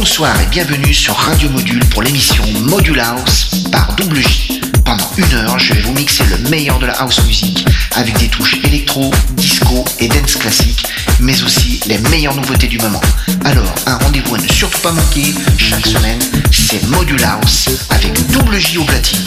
Bonsoir et bienvenue sur Radio Module pour l'émission Module House par Double J. Pendant une heure, je vais vous mixer le meilleur de la house music avec des touches électro, disco et dance classique, mais aussi les meilleures nouveautés du moment. Alors, un rendez-vous à ne surtout pas manquer chaque semaine, c'est Module House avec Double J au platine.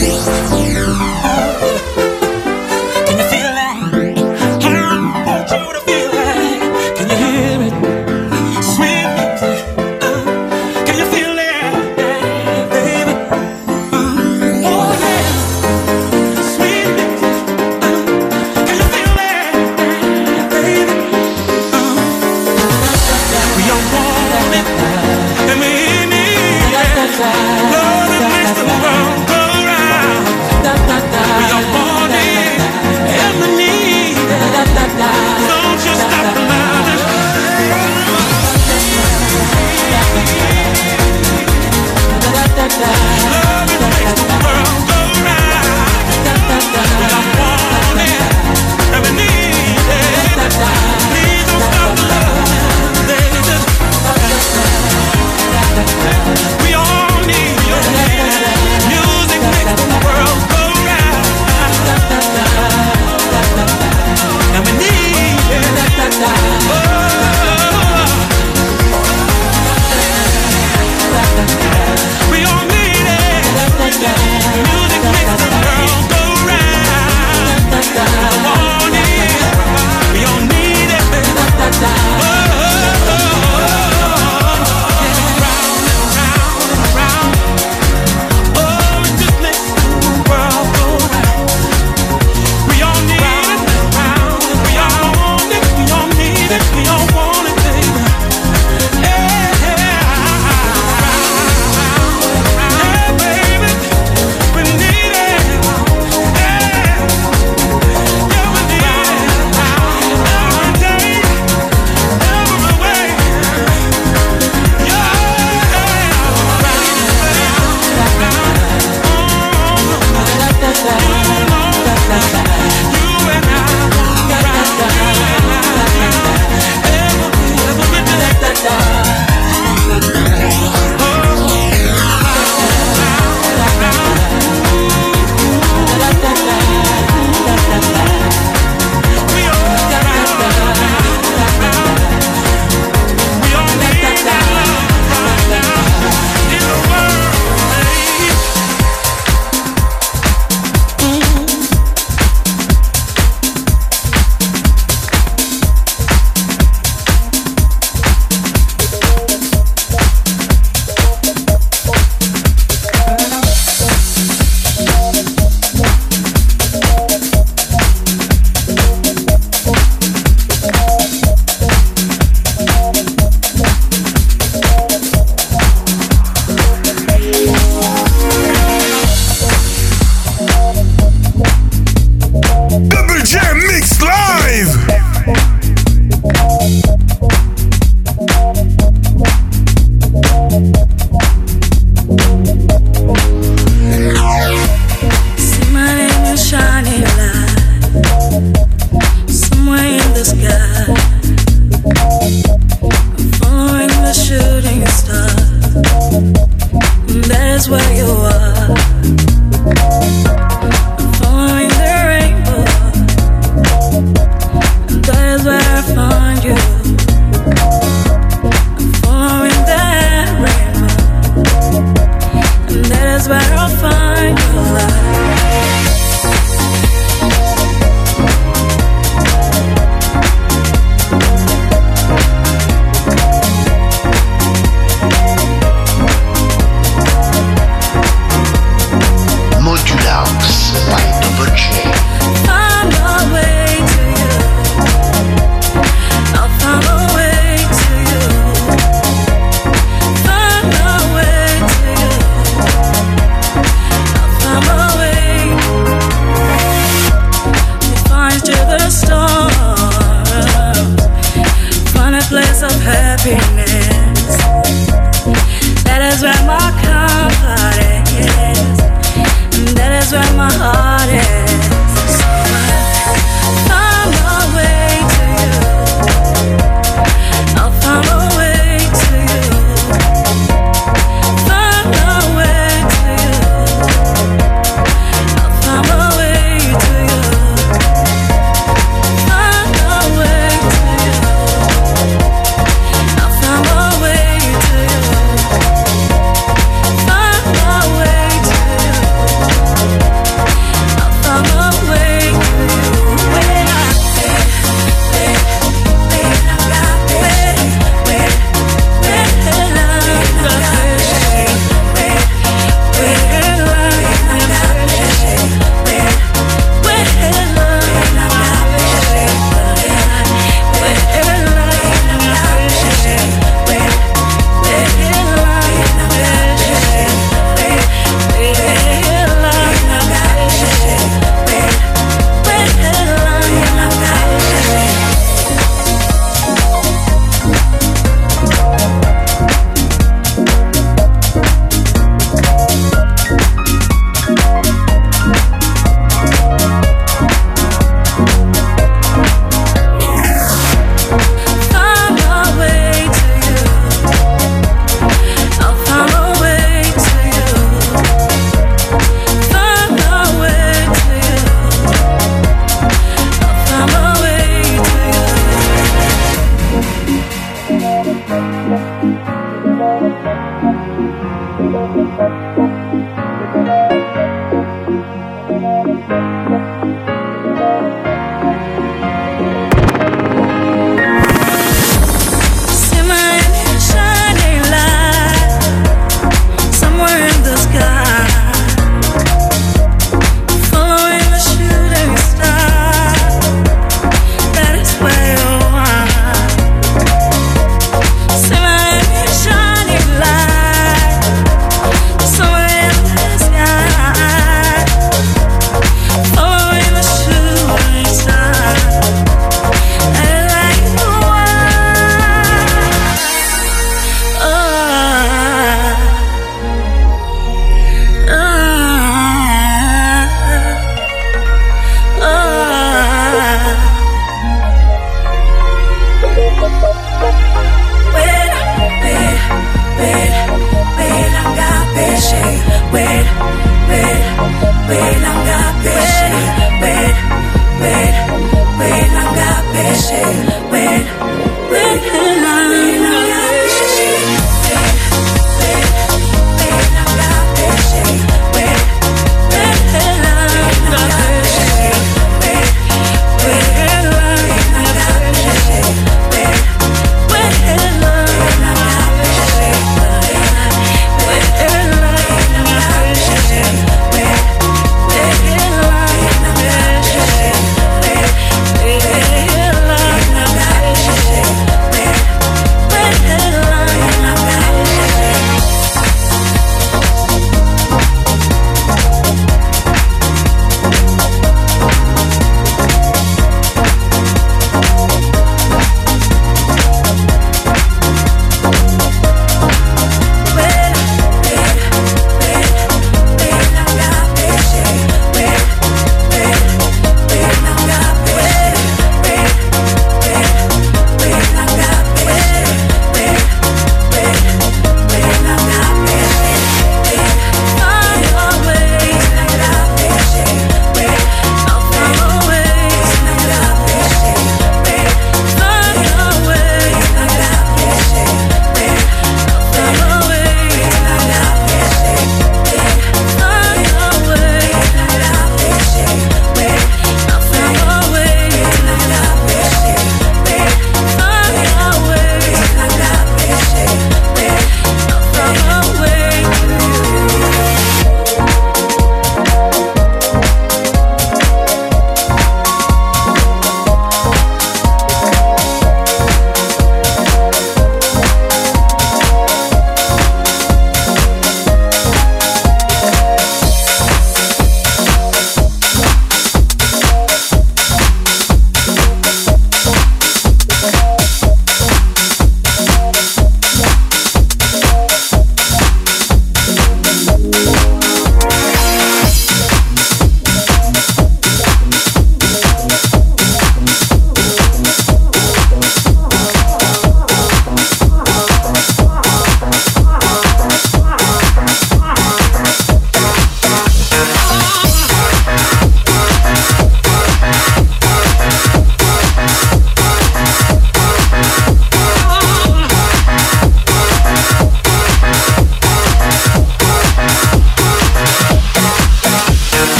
We all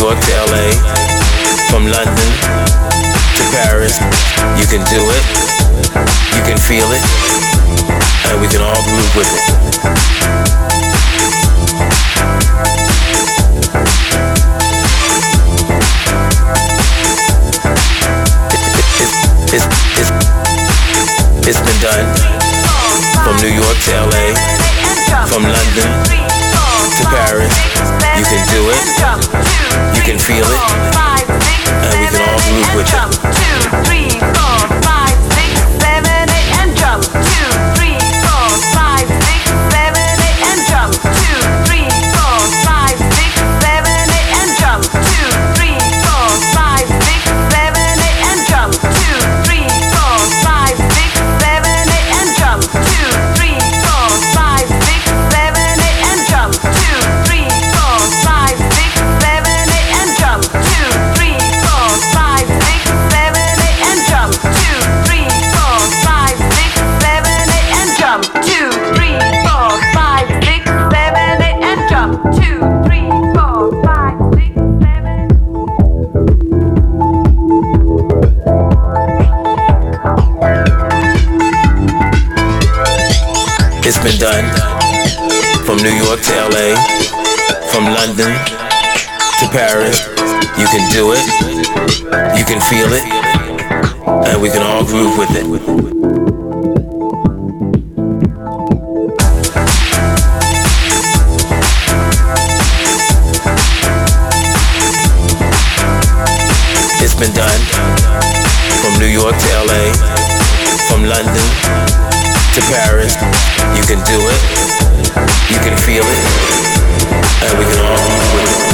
York to LA, from London to Paris. You can do it, you can feel it, and we can all groove with it. It's, it's, it's been done. From New York to LA, from London to Paris. You can do it, you can feel it, and we can all groove with it. From New York to LA, from London to Paris. You can do it, you can feel it, and we can all groove with it. It's been done from New York to LA, from London to Paris. You can do it, you can feel it, and we can all move with it.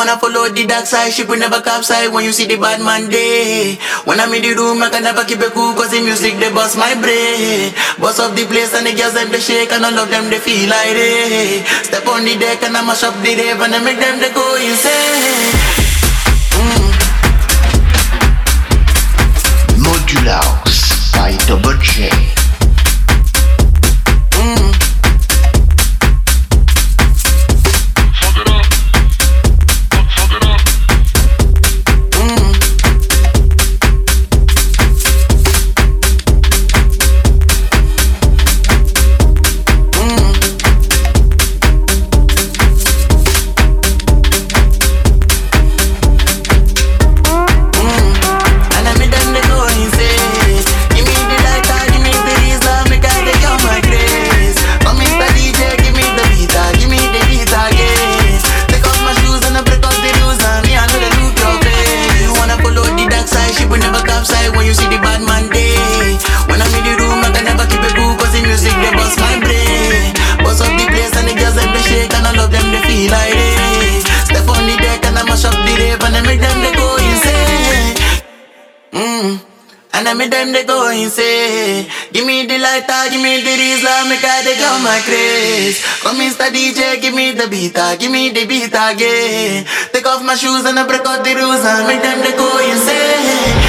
Wanna follow the dark side, ship will never capsize when you see the bad man day. When I'm in the room, I can never keep it cool, cause the music they bust my brain. Bust up the place and the girls them they shake and all of them they feel like they. Step on the deck and I mash up the rave and I make them they go insane. Mm. By Double J. beat, uh, give me the light, give me the reason. I'm going to go my grace. Oh, Mr. DJ, give me the beat give me the beat again. Take off my shoes and I break out the rules and make them they go insane.